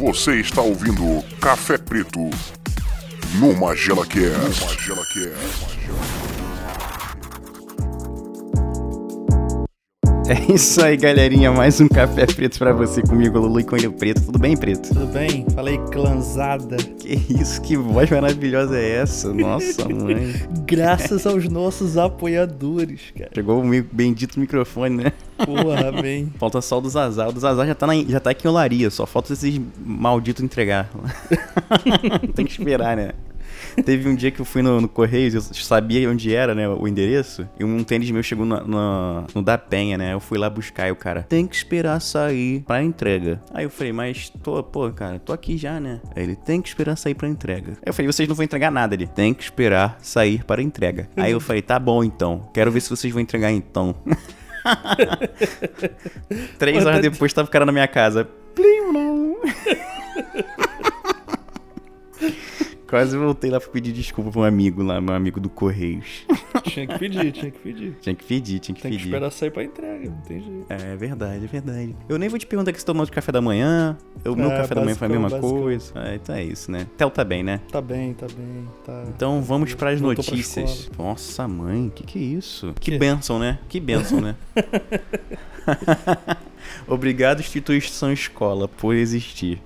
Você está ouvindo Café Preto no Magela Cast. Magela Cast. É isso aí, galerinha. Mais um café preto pra você comigo, Lulu e Coelho Preto. Tudo bem, Preto? Tudo bem? Falei clanzada. Que isso, que voz maravilhosa é essa? Nossa, mãe. Graças aos nossos apoiadores, cara. Chegou o bendito microfone, né? Porra, bem. Falta só o do Zazar. O do Zazar já tá, na, já tá aqui em olaria, só falta esses malditos entregar. Tem que esperar, né? Teve um dia que eu fui no, no Correios, eu sabia onde era, né, o endereço, e um tênis meu chegou no, no, no da Penha, né? Eu fui lá buscar e o cara, tem que esperar sair pra entrega. Aí eu falei, mas tô, pô, cara, tô aqui já, né? Aí ele, tem que esperar sair pra entrega. Aí eu falei, vocês não vão entregar nada. Ele, tem que esperar sair para entrega. Aí eu falei, tá bom então, quero ver se vocês vão entregar então. Três horas depois tava o cara na minha casa. Plim, não. Quase voltei lá pra pedir desculpa pra um amigo lá, meu amigo do Correios. Tinha que pedir, tinha que pedir. Tinha que pedir, tinha que Tem que pedir. esperar sair pra entrega, não tem jeito. É verdade, é verdade. Eu nem vou te perguntar que você tomou de café da manhã. O meu É, café da manhã foi a mesma basicão. coisa. É, então é isso, né? Tel tá bem, né? Tá bem, tá bem. Tá. Então vamos para as pra notícias. escola. Nossa, mãe, que que é isso? Que quê? bênção, né? Que bênção, né? Obrigado, instituição escola, por existir.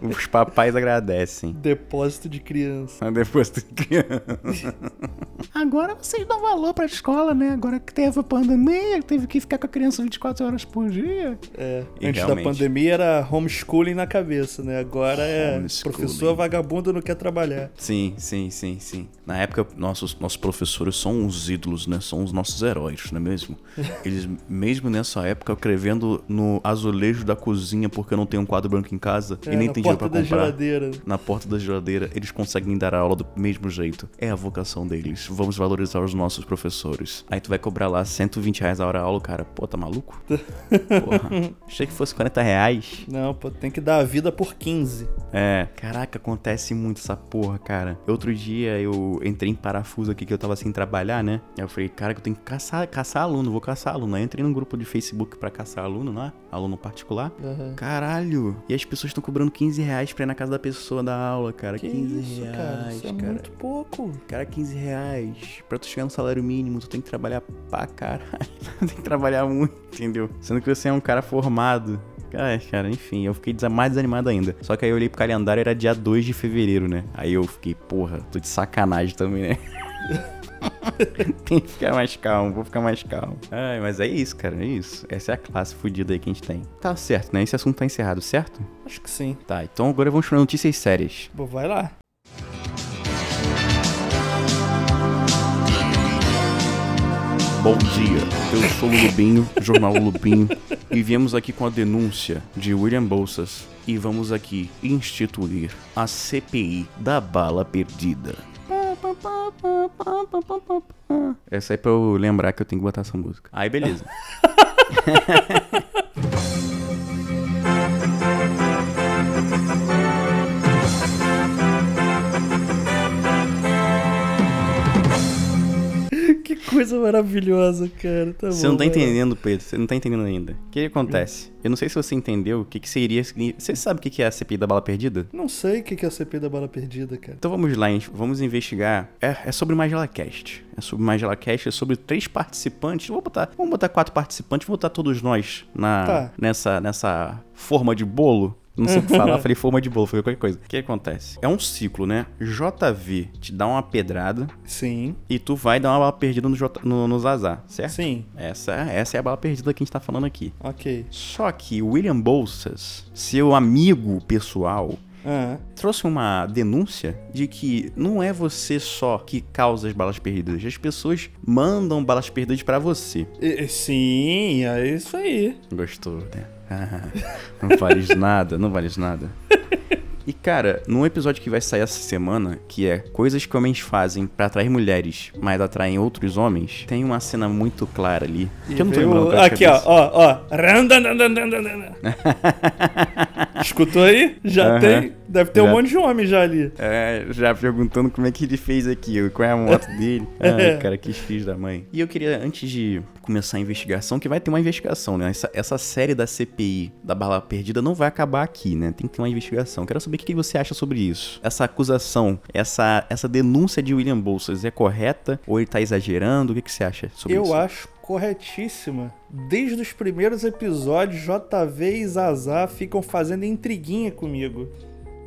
Os papais agradecem. Depósito de criança. Depois tu criança. Agora vocês dão valor pra escola, né? Agora que teve a pandemia, teve que ficar com a criança 24 horas por dia. É, E antes realmente. da pandemia era homeschooling na cabeça, né? Agora é professor vagabundo não quer trabalhar. Sim, sim, sim, sim. Na época, nossos, nossos professores são os ídolos, né? São os nossos heróis, não é mesmo? Eles, mesmo nessa época, escrevendo no azulejo da cozinha porque eu não tenho um quadro branco em casa É, e nem na tem dinheiro pra porta da comprar. geladeira. Na porta da geladeira, eles conseguem dar aula do mesmo jeito. É a vocação deles. Vamos valorizar os nossos professores. Aí tu vai cobrar lá 120 reais a hora aula, cara. Pô, tá maluco? Porra. Achei que fosse 40 reais. Não, pô, tem que dar a vida por 15. É, caraca, acontece muito essa porra, cara. Outro dia eu entrei em parafuso aqui que eu tava sem trabalhar, né? Aí eu falei, cara, que eu tenho que caçar, caçar aluno, vou caçar aluno. Aí eu entrei num grupo de Facebook pra caçar aluno lá, aluno particular. Aham. Caralho! E as pessoas estão cobrando 15 reais pra ir na casa da pessoa dar aula, cara. Que 15 isso, reais, cara? Isso é cara. muito pouco. Cara, 15 reais. Pra tu chegar no salário mínimo, tu tem que trabalhar pra caralho. tem que trabalhar muito, entendeu? Sendo que você é um cara formado. Ai, cara, enfim, eu fiquei mais desanimado ainda. Só que aí eu olhei pro calendário, era dia 2 de fevereiro, né? Aí eu fiquei, porra, tô de sacanagem também, né? tem que ficar mais calmo, vou ficar mais calmo. Ai, mas é isso, cara, é isso. Essa é a classe fodida aí que a gente tem. Tá certo, né? Esse assunto tá encerrado, certo? Acho que sim. Tá, então agora vamos para notícias sérias. Pô, vai lá. Bom dia, eu sou o Lubinho, jornal Lubinho, e viemos aqui com a denúncia de William Bolsas e vamos aqui instituir a CPI da bala perdida. Essa é pra eu lembrar que eu tenho que botar essa música. Aí, beleza. coisa maravilhosa, cara. Tá Você bom, não tá entendendo, Pedro. Você não tá entendendo ainda. O que, que acontece? Eu não sei se você entendeu o que, que seria. Você sabe o que, que é a CPI da bala perdida? Não sei o que que é a CP da bala perdida, cara. Então vamos lá, gente. vamos investigar. É, é sobre Magela Cast. É sobre Magela Cast, é sobre três participantes. Vou botar, vamos botar quatro participantes, vou botar todos nós na, Tá. nessa, nessa forma de bolo. Não sei o que falar, falei forma de bolo, falei qualquer coisa. O que acontece? É um ciclo, né? JV te dá uma pedrada Sim, e tu vai dar uma bala perdida no, J, no, no Zazá, certo? sim, Essa, essa é a bala perdida que a gente tá falando aqui. ok. Só que o William Bolsas, seu amigo pessoal, Ah, trouxe uma denúncia de que não é você só que causa as balas perdidas. As pessoas mandam balas perdidas pra você. e- sim, é isso aí. Gostou, né? não vales nada, não vales nada. E cara, num episódio que vai sair essa semana, que é coisas que homens fazem pra atrair mulheres, mas atraem outros homens, tem uma cena muito clara ali. Que eu não tô lembrando é Aqui, ó, ó, ó. Escutou aí? Já Aham. tem. Deve ter um Já. monte de homem já ali. É, já perguntando como é que ele fez aquilo, qual é a moto dele. Ai, cara, que filho da mãe. E eu queria, antes de começar a investigação, que vai ter uma investigação, né? Essa, essa série da CPI da Bala Perdida não vai acabar aqui, né? Tem que ter uma investigação. Quero saber o que você acha sobre isso. Essa acusação, essa, essa denúncia de William Bolsas é correta ou ele tá exagerando? O que, que você acha sobre Eu isso? acho corretíssima. Desde os primeiros episódios, JV e Zazá ficam fazendo intriguinha comigo.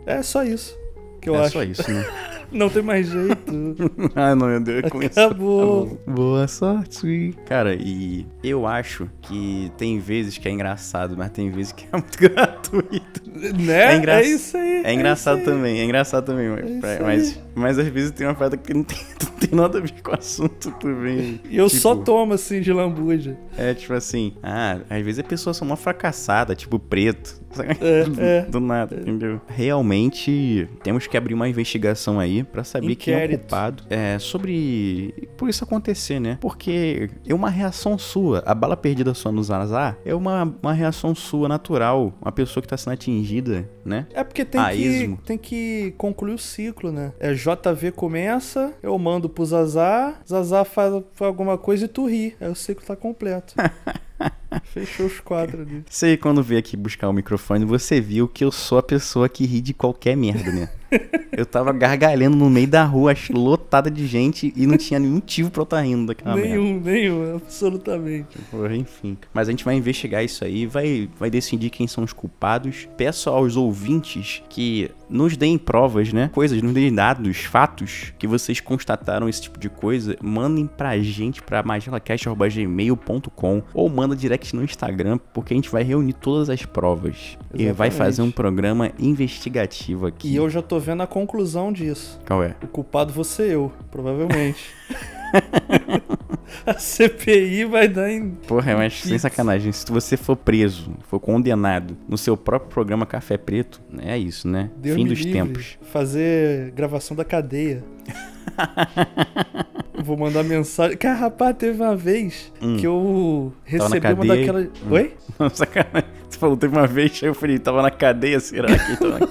É só isso que eu é acho. só isso, né? Não tem mais jeito. ah, não, meu Deus, começou. Acabou. Tá bom. Boa sorte. Cara, e eu acho que tem vezes que é engraçado, mas tem vezes que é muito gratuito. né? É engra- isso aí. É engraçado isso aí. também, é engraçado também, mas, isso mas, mas às vezes tem uma parada que não tem, não tem nada a ver com o assunto, tu vem. E eu tipo, só tomo assim de lambuja. É tipo assim, ah, às vezes a pessoa é uma fracassada, tipo preto. É, do, é. do nada, entendeu? Realmente temos que abrir uma investigação aí pra saber quem é o Inquérito. culpado. É, sobre por isso acontecer, né? Porque é uma reação sua. A bala perdida sua no Zazar é uma, uma reação sua natural. Uma pessoa que tá sendo atingida, né? É porque tem que, tem que concluir o ciclo, né? É JV começa, eu mando pro Zazá, Zazá faz, alguma coisa e tu ri. Aí o ciclo tá completo. Fechou os quatro ali. Você, quando veio aqui buscar o microfone, você viu que eu sou a pessoa que ri de qualquer merda, né? Eu tava gargalhando no meio da rua, lotada de gente, e não tinha nenhum motivo pra eu estar rindo daquela merda. nenhum, nenhum, absolutamente. Porra, enfim. Mas a gente vai investigar isso aí, vai, vai decidir quem são os culpados. Peço aos ouvintes que nos deem provas, né? Coisas, nos deem dados, fatos que vocês constataram esse tipo de coisa. Mandem pra gente pra magelacast.gmail.com ou manda direct no Instagram, porque a gente vai reunir todas as provas. E vai Exatamente. fazer um programa investigativo aqui. E eu já tô vendo a conclusão disso. Qual é? O culpado vou ser eu, provavelmente. a CPI vai dar em. Porra, mas sem Pix. sacanagem, se você for preso, for condenado no seu próprio programa Café Preto, é isso, né? Deus Fim dos livre, tempos. Fazer gravação da cadeia. Vou mandar mensagem. Cara, rapaz, teve uma vez Hum. que eu recebi uma daquelas. Hum. Oi? Sacanagem. Você falou, teve uma vez, aí eu falei, tava na cadeia, será que tava na...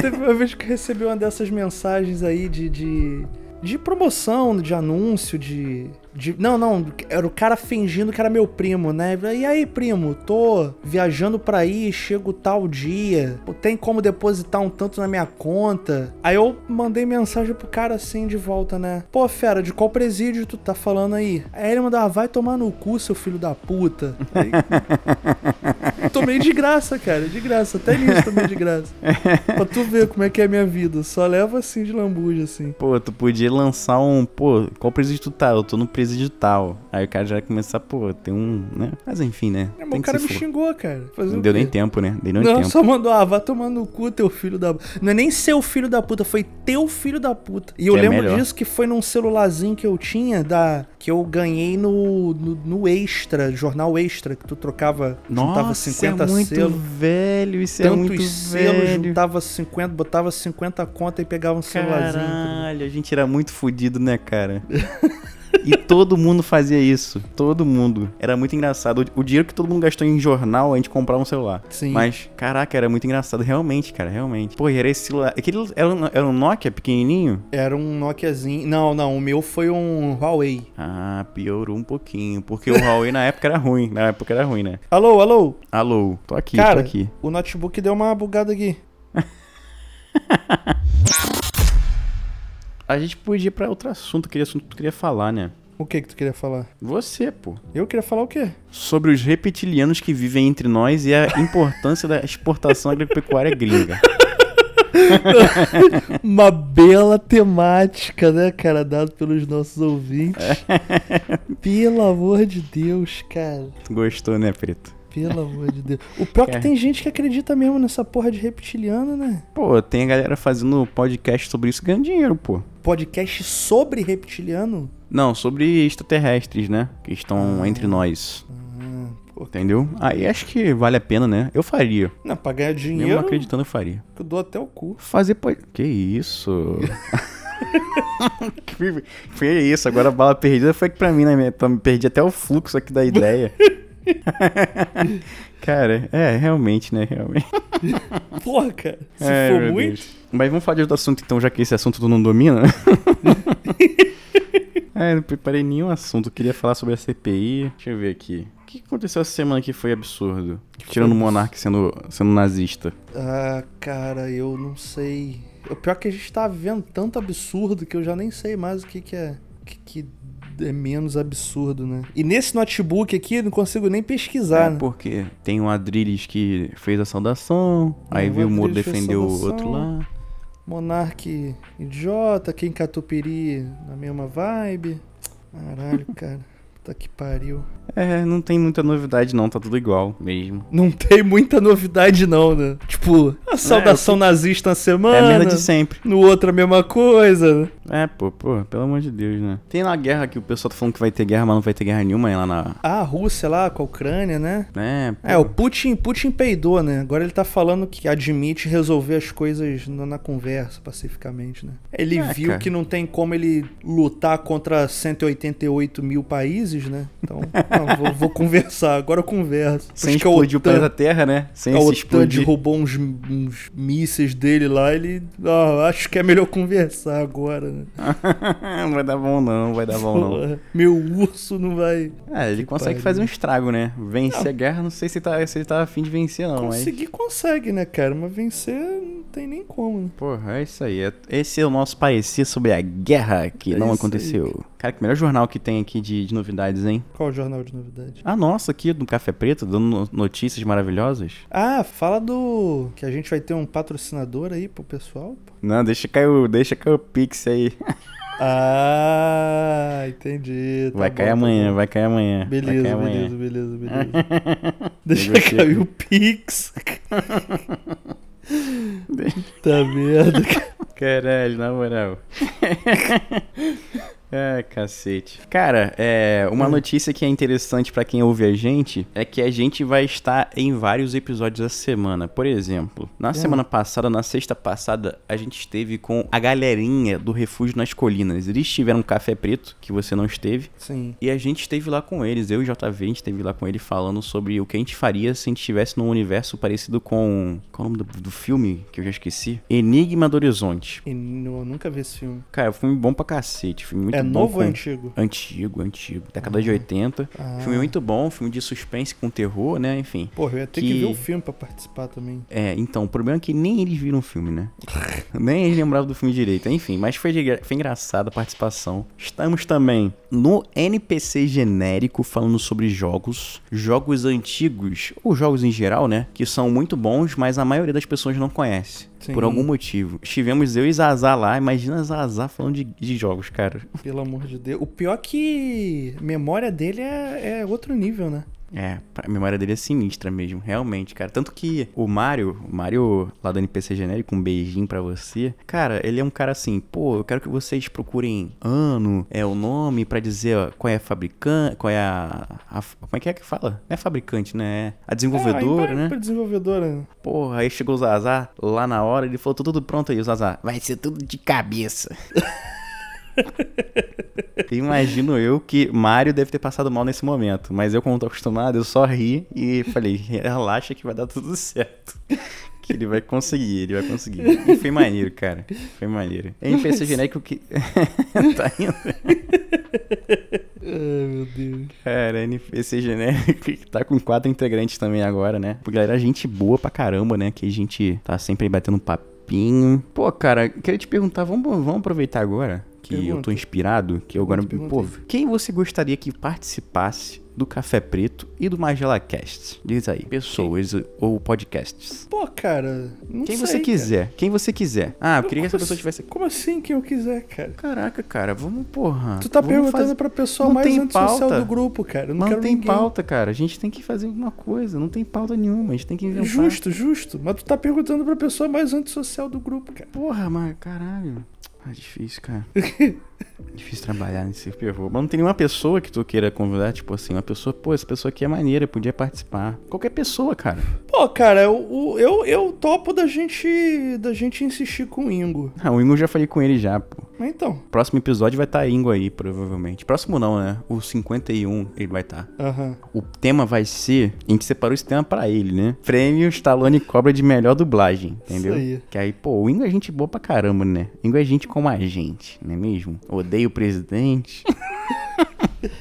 Teve uma vez que recebi uma dessas mensagens aí de. de... De promoção, de anúncio, de, de. Não, não, era o cara fingindo que era meu primo, né? E aí, primo, tô viajando pra aí, chego tal dia. Tem como depositar um tanto na minha conta? Aí eu mandei mensagem pro cara assim de volta, né? Pô, fera, de qual presídio tu tá falando aí? Aí ele mandou, ah, vai tomar no cu, seu filho da puta. Aí, tomei de graça, cara, de graça. Até nisso tomei de graça. pra tu ver como é que é a minha vida. Só leva assim de lambuja, assim. Pô, tu podia lançar um, pô, qual presídio tu tá? Eu tô no presídio tal. Aí o cara já vai começar, pô, tem um, né? Mas enfim, né? É, o cara me for. xingou, cara. Fazer Não deu nem tempo, né? Deu nem Não, tempo. só mandou, ah, vai tomar no cu, teu filho da. Não é nem seu filho da puta, foi teu filho da puta. E eu é lembro melhor. disso que foi num celularzinho que eu tinha, da que eu ganhei no, no, no Extra, jornal Extra, que tu trocava, juntava Nossa, 50 é muito selos. velho, isso é Tantos muito selos, velho. juntava 50, botava 50 conta e pegava um celularzinho. Caralho, a gente era muito fudido, né, cara? E todo mundo fazia isso. Todo mundo. Era muito engraçado. O dinheiro que todo mundo gastou em jornal, a gente comprava um celular. Sim. Mas, caraca, era muito engraçado. Realmente, cara, realmente. Pô, era esse celular. Aquele era um, era um Nokia pequenininho? Era um Nokiazinho. Não, não, o meu foi um Huawei. Ah, piorou um pouquinho. Porque o Huawei na época era ruim. Na época era ruim, né? Alô, alô. Alô, tô aqui, Cara, tô aqui. o notebook deu uma bugada aqui. A gente podia ir pra outro assunto. Aquele assunto que tu queria falar, né? O que que tu queria falar? Você, pô. Eu queria falar o quê? Sobre os reptilianos que vivem entre nós e a importância da exportação agropecuária gringa. Uma bela temática, né, cara, dado pelos nossos ouvintes. Pelo amor de Deus, cara. Tu Gostou, né, Preto? Pelo amor de Deus. O pior é que Cara. tem gente que acredita mesmo nessa porra de reptiliano, né? Pô, tem a galera fazendo podcast sobre isso ganhando dinheiro, pô. Podcast sobre reptiliano? Não, sobre extraterrestres, né? Que estão Ah. entre nós. Ah, pô. Entendeu? Aí acho que vale a pena, né? Eu faria. Não, pra ganhar Mesmo dinheiro, não acreditando, eu faria. eu dou até o cu. Fazer pod... Que isso? que foi isso? Agora a bala perdida foi pra mim, né? Me perdi até o fluxo aqui da ideia. Cara, é, realmente, né? Realmente. Porra, cara. Se Ai, for muito. Deus. Mas vamos falar de outro assunto então, já que esse assunto tu não domina. é, não preparei nenhum assunto. Eu queria falar sobre a CPI. Deixa eu ver aqui. O que aconteceu essa semana que foi absurdo? Tirando o Monark sendo, sendo nazista. Ah, cara, eu não sei. O pior é que a gente tá vendo tanto absurdo que eu já nem sei mais o que, que é. Que, que é menos absurdo, né? E nesse notebook aqui eu não consigo nem pesquisar, é né? porque tem um Adriles que fez a saudação, aí É, o o Moro defendeu o outro lá. Monark idiota, quem Catupiry na mesma vibe. Caralho, cara. Puta que pariu. É, não tem muita novidade não, tá tudo igual mesmo. Não tem muita novidade, não, né? Tipo, a saudação nazista na semana. É a merda de sempre. No outro a mesma coisa, né? É, pô, pô, pelo amor de Deus, né? Tem lá a guerra que o pessoal tá falando que vai ter guerra, mas não vai ter guerra nenhuma, é lá na... Ah, a Rússia lá com a Ucrânia, né? É, pô. É, o Putin, Putin peidou, né? Agora ele tá falando que admite resolver as coisas na, na conversa, pacificamente, né? Ele É, viu cara. que não tem como ele lutar contra 188 mil países, né? Então, não, vou, vou conversar, agora eu converso. Sem Acho explodir o planeta Terra, né? Sem a se explodir. derrubou uns, uns mísseis dele lá, ele. Ah, acho que é melhor conversar agora, né? não vai dar bom não, não vai dar bom não. Meu urso não vai. É, ele Que consegue pariu. fazer um estrago, né? Vencer a guerra, não sei se, tá, se ele tá afim de vencer não, mas... Conseguir consegue, né, cara? Mas vencer não tem nem como, né? Porra, é isso aí. É- Esse é o nosso parecer sobre a guerra que É não aconteceu. Cara, que melhor jornal que tem aqui de, de novidades, hein? Qual o jornal de novidade? Ah, nossa, aqui do Café Preto, dando no- notícias maravilhosas. Ah, fala do. Que a gente vai ter um patrocinador aí pro pessoal. pô. Não, deixa cair o, deixa cair o Pix aí. Ah, entendi. tá vai bom, cair tá amanhã, bom. vai cair amanhã. Beleza, cair amanhã. beleza, beleza, beleza. Deixa Negociei cair o Pix. tá merda, cara. Caralho, na moral. É, cacete. Cara, é, uma Hum. notícia que é interessante pra quem ouve a gente é que a gente vai estar em vários episódios essa semana. Por exemplo, na semana passada, na sexta passada, a gente esteve com a galerinha do Refúgio nas Colinas. Eles tiveram um café preto, que você não esteve. Sim. E a gente esteve lá com eles, eu e o JV, a gente esteve lá com ele falando sobre o que a gente faria se a gente estivesse num universo parecido com. Qual é o nome do, do filme que eu já esqueci? Enigma do Horizonte. Eu nunca vi esse filme. Cara, é um filme bom pra cacete. Filme muito é novo com- ou antigo? Antigo, antigo. Década de 80. Ah. Filme muito bom, filme de suspense com terror, né? Enfim. Porra, eu ia ter que... que- ver o filme pra participar também. É, então, o problema é que nem eles viram o filme, né? nem eles lembravam do filme direito. Enfim, mas foi, de foi engraçada a participação. Estamos também no NPC genérico falando sobre jogos. Jogos antigos, ou jogos em geral, né? Que são muito bons, mas a maioria das pessoas não conhece. Sim. Por algum motivo. Estivemos eu e Zazá lá. Imagina Zazá falando de, de jogos, cara. Pelo amor de Deus. O pior é que memória dele é, é outro nível, né? É, a memória dele é sinistra mesmo, realmente, cara. Tanto que o Mario, o Mario lá do NPC genérico, um beijinho pra você. Cara, ele é um cara assim, pô, eu quero que vocês procurem ano, é o nome pra dizer ó, qual é a fabricante, qual é a, a- Como é que é que fala? Não é fabricante, né? É a desenvolvedora, é, né? Desenvolvedora. Porra, aí chegou o Zazá lá na hora, ele falou, tá tudo pronto aí, o Zazá. Vai ser tudo de cabeça. Imagino eu que Mario deve ter passado mal nesse momento, mas eu, como tô acostumado, eu só ri e falei, relaxa que vai dar tudo certo. Que ele vai conseguir, ele vai conseguir. E foi maneiro, cara. Foi maneiro. NPC genérico que. tá indo. Ai, meu Deus. Cara, NPC genérico que tá com quatro integrantes também agora, né? Porque galera, gente boa pra caramba, né? Que a gente tá sempre batendo um papinho. Pô, cara, queria te perguntar, vamos, vamos aproveitar agora que eu tô Pergunta. inspirado, que eu agora, Pergunta, pô, pergunta quem você gostaria que participasse do Café Preto e do Magela Cast? Diz aí, pessoas ou podcasts. Pô, cara. Não Quem sei, você cara. quiser, quem você quiser. Ah, eu queria que essa pessoa tivesse Como assim quem eu quiser, cara? Caraca, cara, vamos, porra. Tu tá perguntando fazer- pra pessoa Não mais tem antissocial pauta. do grupo, cara. Eu não, Não tem ninguém. pauta, cara. A gente tem que fazer alguma coisa. Não tem pauta nenhuma. A gente tem que inventar. Justo, justo. Mas tu tá perguntando pra pessoa mais antissocial do grupo, cara. Porra, mas caralho. Ah, difícil, cara. Difícil trabalhar nesse fervor. Mas não tem nenhuma pessoa que tu queira convidar, tipo assim, uma pessoa, pô, essa pessoa aqui é maneira, podia participar. Qualquer pessoa, cara. Pô, cara, eu, eu, eu topo da gente, da gente insistir com o Ingo. Ah, o Ingo eu já falei com ele já, pô. Mas então, Próximo episódio vai estar Ingo aí, provavelmente. Próximo não, né? O 51 ele vai estar. aham. O tema vai ser. A gente separou esse tema pra ele, né? Prêmio Stallone cobra de melhor dublagem, entendeu? Isso aí. Que aí, pô, o Ingo é gente boa pra caramba, né? Ingo é gente como a gente, não é mesmo? Odeio o presidente.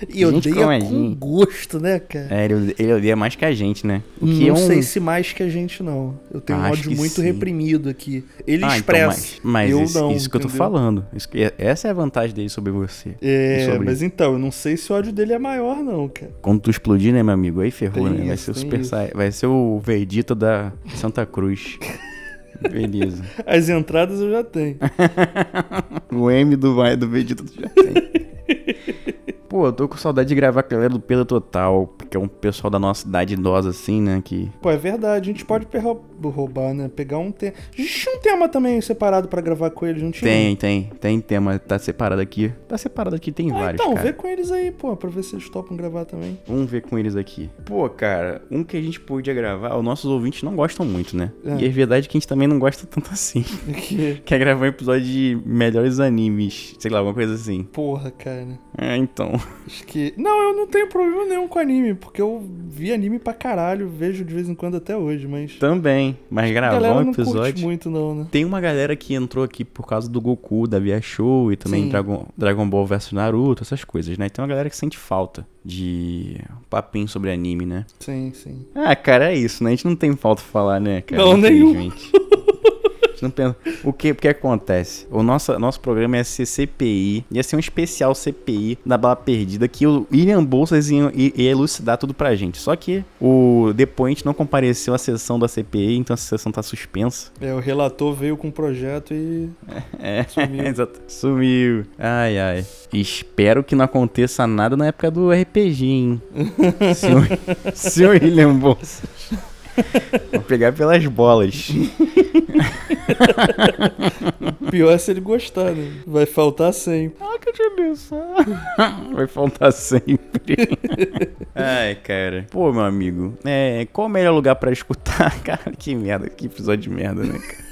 E Gente odeia a com gente. gosto, né, cara? É, ele, ele odeia mais que a gente, né? O que não é um... sei se mais que a gente, não. Eu tenho um Acho ódio que muito sim. reprimido aqui. Ele Ah, então, expressa. mas, mas eu isso, não. isso que eu tô entendeu? falando. Isso essa é a vantagem dele sobre você. É, sobre mas então, eu não sei se o ódio dele é maior, não, cara. Quando tu explodir, né, meu amigo? Aí ferrou, Tem né? Vai isso, ser o Super. Sai... Vai ser o Vegeta da Santa Cruz. Beleza. As entradas eu já tenho. O M do, do Vegeta tu já tem. Pô, eu tô com saudade de gravar com a galera do Pela Total, porque é um pessoal da nossa idade idosa, assim, né? Que. Pô, é verdade, a gente pode perra- roubar, né? Pegar um tema. A gente tinha um tema também separado pra gravar com eles, não tinha? Tem, tem, tem tema. Tá separado aqui. Tá separado aqui, tem Ah, vários. então, cara. vê com eles aí, pô, pra ver se eles topam gravar também. Vamos ver com eles aqui. Pô, cara, um que a gente podia gravar, os nossos ouvintes não gostam muito, né? É. E é verdade que a gente também não gosta tanto assim. Que... Quer gravar um episódio de melhores animes, sei lá, alguma coisa assim. Porra, cara. É, então. Acho que. Não, eu não tenho problema nenhum com anime, porque eu vi anime pra caralho, vejo de vez em quando até hoje, mas. Também. Mas gravar um episódio. muito, não, né? Tem uma galera que entrou aqui por causa do Goku, da Via Show e também Sim. Dragon, Dragon Ball vs Naruto, essas coisas, né? Tem uma galera que sente falta de papinho sobre anime, né? Sim, sim. Ah, cara, é isso, né? A gente não tem falta pra falar, né, cara? Não, nenhum. A não pensa. O que, o que acontece? O nosso, nosso programa ia ser CPI, ia ser um especial CPI da Bala Perdida, que o William Bolsas ia, ia elucidar tudo pra gente. Só que o depoente não compareceu à sessão da CPI, então essa sessão tá suspensa. É, o relator veio com um projeto e. É, Sumiu. exato. Sumiu. Ai, ai. Espero que não aconteça nada na época do RPG, hein? Senhor, senhor William Bolsas. Vou pegar pelas bolas. Pior é se ele gostar, né? Vai faltar sempre. Ah, que delícia. Vai faltar sempre. Ai, cara. Pô, meu amigo. É, qual o melhor lugar pra escutar? Cara, que merda. Que episódio de merda, né, cara?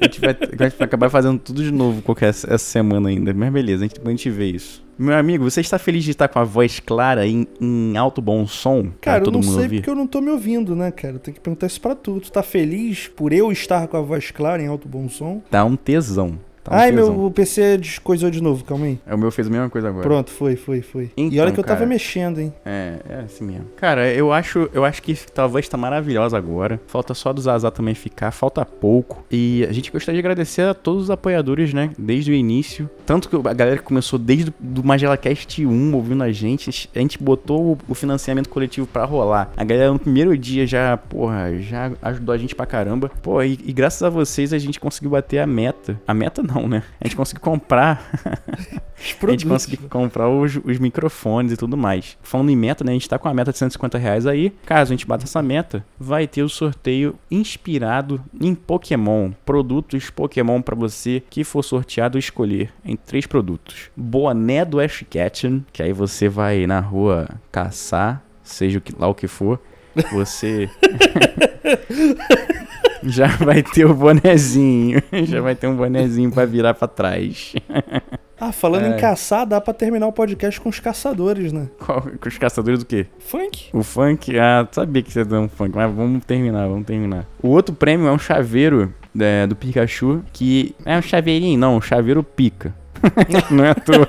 A gente, vai, a gente vai acabar fazendo tudo de novo qualquer essa semana ainda. Mas beleza, a gente, a gente vê isso. Meu amigo, você está feliz de estar com a voz clara em, em alto bom som? Cara, eu não sei ouvir? porque eu não tô me ouvindo, né, cara? Tem que perguntar isso pra tu. Tu tá feliz por eu estar com a voz clara em alto bom som? Tá um tesão. Tá um Ai, meu PC descoisou de novo, calma aí. É, O meu fez a mesma coisa agora. Pronto, foi, foi, foi. e Então, olha que eu tava mexendo, hein? É, é assim mesmo. Cara, eu acho, eu acho que a voz tá maravilhosa agora. Falta só do Zazá também ficar, falta pouco. E a gente gostaria de agradecer a todos os apoiadores, né? Desde o início. Tanto que a galera que começou desde o MagelaCast 1 ouvindo a gente. A gente botou o- financiamento coletivo pra rolar. A galera no primeiro dia já, porra, já ajudou a gente pra caramba. Pô, e, e graças a vocês a gente conseguiu bater a meta. A meta não, né? A gente conseguiu comprar Os a gente conseguiu comprar os, os microfones e tudo mais. Falando em meta, né? A gente tá com a meta de 150 reais aí. Caso a gente bata essa meta, vai ter o sorteio inspirado em Pokémon. Produtos Pokémon pra você que for sorteado escolher em três produtos. Boné do Ash Ketchum, que aí você vai na rua caçar, seja lá o que for. Você já vai ter o bonezinho. Já vai ter um bonezinho pra virar pra trás. Ah, falando É. em caçar, dá pra terminar o podcast com os caçadores, né? Qual, com os caçadores do quê? Funk? O funk, ah, sabia que você ia um funk, mas vamos terminar, vamos terminar. O outro prêmio é um chaveiro é, do Pikachu, que é um chaveirinho, não, um chaveiro pica. não é à toa,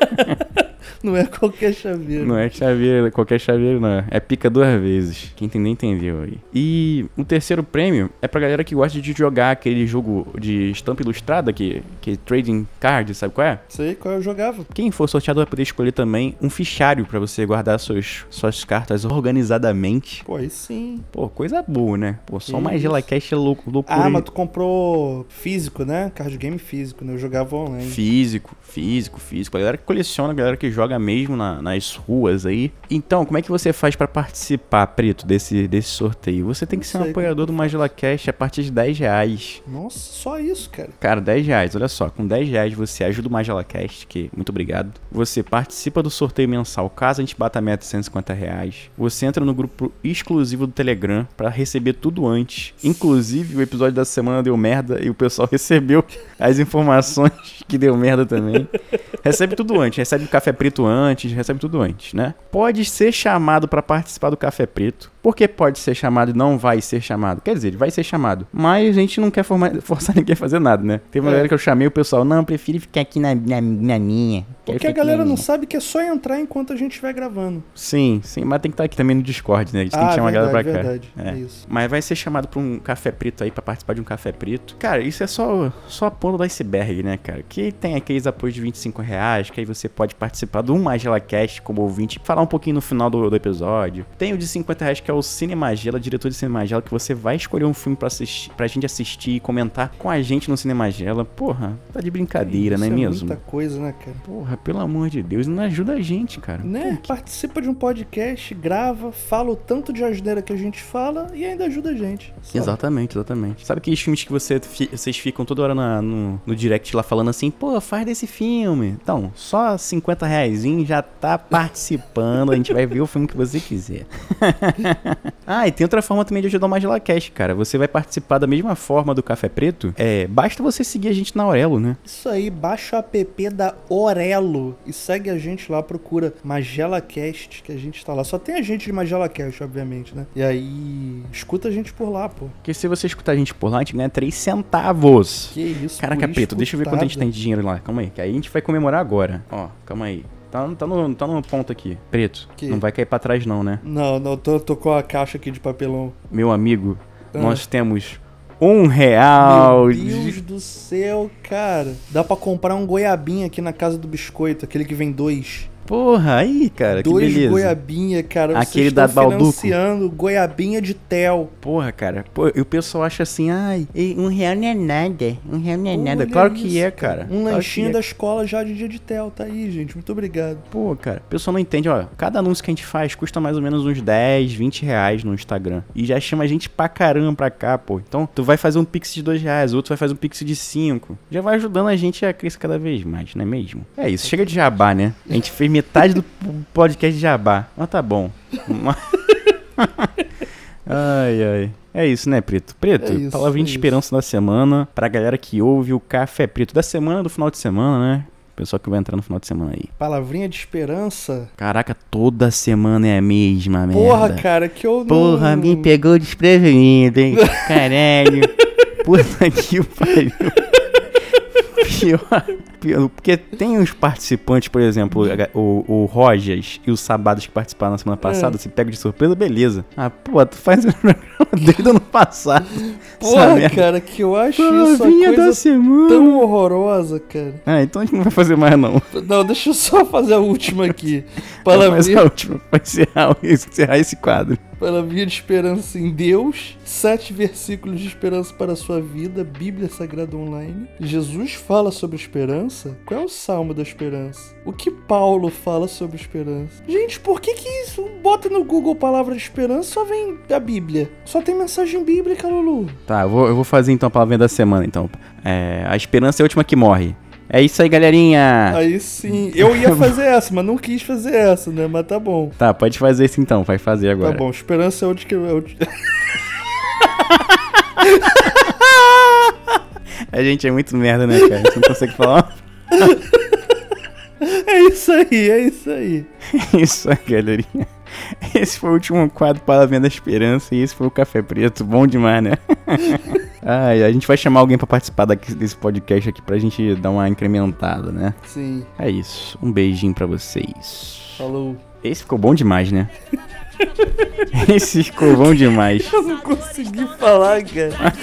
Não é qualquer chaveiro. não é chaveiro, qualquer chaveiro não, é pica duas vezes. Quem entendeu, entendeu aí. E o terceiro prêmio é pra galera que gosta de jogar aquele jogo de estampa ilustrada, que, que é Trading Card, sabe qual é? Sei qual eu jogava. Quem for sorteado vai poder escolher também um fichário pra você guardar suas, suas cartas organizadamente. Pô, aí sim. Pô, coisa boa, né? Pô, só mais isso. GelaCast é louco, loucura. Ah, mas tu comprou físico, né? Card game físico, né? Eu jogava online. Físico, físico, físico. A galera que coleciona, a galera que joga joga mesmo na- nas ruas aí. Então, como é que você faz pra participar, Preto, desse, desse sorteio? Você tem que Não ser um sei, apoiador do Magela Cash a partir de 10 reais. Nossa, só isso, cara. Cara, 10 reais, olha só. Com 10 reais você ajuda o Magela Cast, que muito obrigado. Você participa do sorteio mensal, caso a gente bata a meta de 150 reais. Você entra no grupo exclusivo do Telegram pra receber tudo antes. Inclusive, o episódio da semana deu merda e o pessoal recebeu as informações que deu merda também. Recebe tudo antes, recebe o café preto antes, recebe tudo antes, né? Pode ser chamado pra participar do café preto. Por que pode ser chamado e não vai ser chamado? Quer dizer, ele vai ser chamado. Mas a gente não quer forçar ninguém a fazer nada, né? Teve uma É. galera que eu chamei o pessoal, não, prefiro ficar aqui na, na, na minha. Porque a galera não minha." sabe que é só entrar enquanto a gente estiver gravando. Sim, sim, mas tem que estar aqui também no Discord, né? A gente tem que chamar a galera pra cá. Ah, verdade, É. é isso. Mas vai ser chamado pra um café preto aí, pra participar de um café preto. Cara, isso é só, só a ponta do iceberg, né, cara? Que tem aqueles apoios de 25 reais, que aí você pode participar do Magela Cast como ouvinte, falar um pouquinho no final do, do episódio. Tem o de 50 reais, que é o Cine Magela, diretor de Cine Magela, que você vai escolher um filme pra, assistir, pra gente assistir e comentar com a gente no Cine Magela. Porra, tá de brincadeira, Isso não é, é mesmo? muita coisa, né, cara? Porra, pelo amor de Deus, não ajuda a gente, cara. Né? Participa de um podcast, grava, fala o tanto de asneira que a gente fala e ainda ajuda a gente. Só. Exatamente, exatamente. Sabe aqueles filmes que você vocês ficam toda hora na- no, no direct lá falando assim, pô, faz desse filme. Então, só 50 reais já tá participando, a gente vai ver o filme que você quiser. ah, e tem outra forma também de ajudar o Magela Cash, cara. Você vai participar da mesma forma do Café Preto. É, basta você seguir a gente na Aurelo, né? Isso aí, baixa o app da Orelo e segue a gente lá, procura MagelaCast, que a gente tá lá. Só tem a gente de MagelaCast, obviamente, né? E aí, escuta a gente por lá, pô. Porque se você escutar a gente por lá, a gente ganha 3 centavos. Que isso, Caraca, Preto, deixa eu ver quanto a gente tem de dinheiro lá. Calma aí, que aí a gente vai comemorar agora. Ó, calma aí. Tá, tá, no, tá no ponto aqui. Preto, Que? não vai cair pra trás não, né? Não, não, tô, tô com a caixa aqui de papelão. Meu amigo, Ah. nós temos um real. Meu de- Deus do céu, cara. Dá pra comprar um goiabinha aqui na casa do biscoito, aquele que vem dois. Porra, aí, cara, dois que beleza. goiabinha, cara. Aquele da Balduco. financiando goiabinha de tel. Porra, cara. Pô, e o pessoal acha assim, ai, um real não é nada. Um real não é nada. Claro que isso, é, cara. Um Claro lanchinho que é. da escola já de dia de tel. Tá aí, gente. Muito obrigado. Pô, cara, o pessoal não entende, ó. Cada anúncio que a gente faz custa mais ou menos uns 10, 20 reais no Instagram. E já chama a gente pra caramba pra cá, pô. Então, tu vai fazer um pix de 2 reais, outro vai fazer um pix de 5. Já vai ajudando a gente a crescer cada vez mais, não é mesmo? É isso, chega de jabá, né? A gente fez metade do podcast de jabá. Mas tá bom. ai, ai. É isso, né, Preto? Preto, É isso, palavrinha é de esperança da semana pra galera que ouve o Café Preto da semana, do final de semana, né? Pessoal que vai entrar no final de semana aí. Palavrinha de esperança. Caraca, toda semana é a mesma merda. Porra, cara, que eu Porra, não... me pegou desprevenido, hein? Caralho. Puta que pariu. Pior, porque tem uns participantes, por exemplo, o, o Rojas e o Sabados que participaram na semana passada, se pega de surpresa, beleza. Ah, pô, tu faz um programa desde o ano passado. Essa Porra, cara, que eu acho isso da coisa semana. tão horrorosa, cara. Ah, então a gente não vai fazer mais, não. Não, deixa eu só fazer a última aqui. Faz Palavrinha, a última pra encerrar, encerrar esse quadro. Palavrinha de esperança em Deus. Sete versículos de esperança para a sua vida. Bíblia Sagrada Online. Jesus fala sobre esperança. Qual é o salmo da esperança? O que Paulo fala sobre esperança? Gente, por que que isso? Bota no Google palavra de esperança só vem da Bíblia. Só tem mensagem bíblica, Lulu. Tá, eu vou, eu vou fazer então a palavrinha da semana, então. É, a esperança é a última que morre. É isso aí, galerinha. Aí sim. Eu ia fazer essa, mas não quis fazer essa, né? Mas tá bom. Tá, pode fazer isso então, vai fazer agora. Tá bom, esperança é onde que eu. A gente é muito merda, né, cara? A gente não consegue falar. É isso aí, é isso aí. isso aí, galerinha. Esse foi o último quadro Palavrinha da Esperança e esse foi o Café Preto. Bom demais, né? Ai, a gente vai chamar alguém pra participar daqui, desse podcast aqui pra gente dar uma incrementada, né? Sim, É isso. Um beijinho pra vocês. falou. Esse ficou bom demais, né? Esse ficou bom demais. Eu não consegui falar, cara.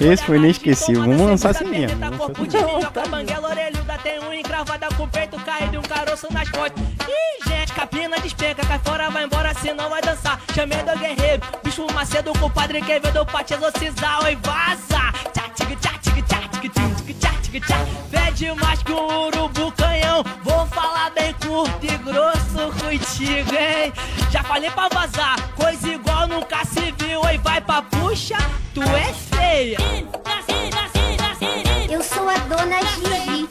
Esse foi inesquecível. Vamos lançar assim mesmo. Vamos corpo lançar de ninja com a banguela orelhuda Tem um encravada com o peito caído e um caroço nas costas Ih, gente, capina despenca Cai fora, vai embora, senão vai dançar Chamei do guerreiro, bicho macedo Com o padre Quevedo pra te exorcizar Oi, vaza! Tchá, tchá, tchá, tig, tig, tig, tchá, tig, tchá. Pede mais que um urubu canhão. Vou falar bem curto e grosso contigo, hein? Já falei pra vazar, coisa igual nunca se viu, e Vai pra puxa, tu é feia. Eu sou a dona Gigi.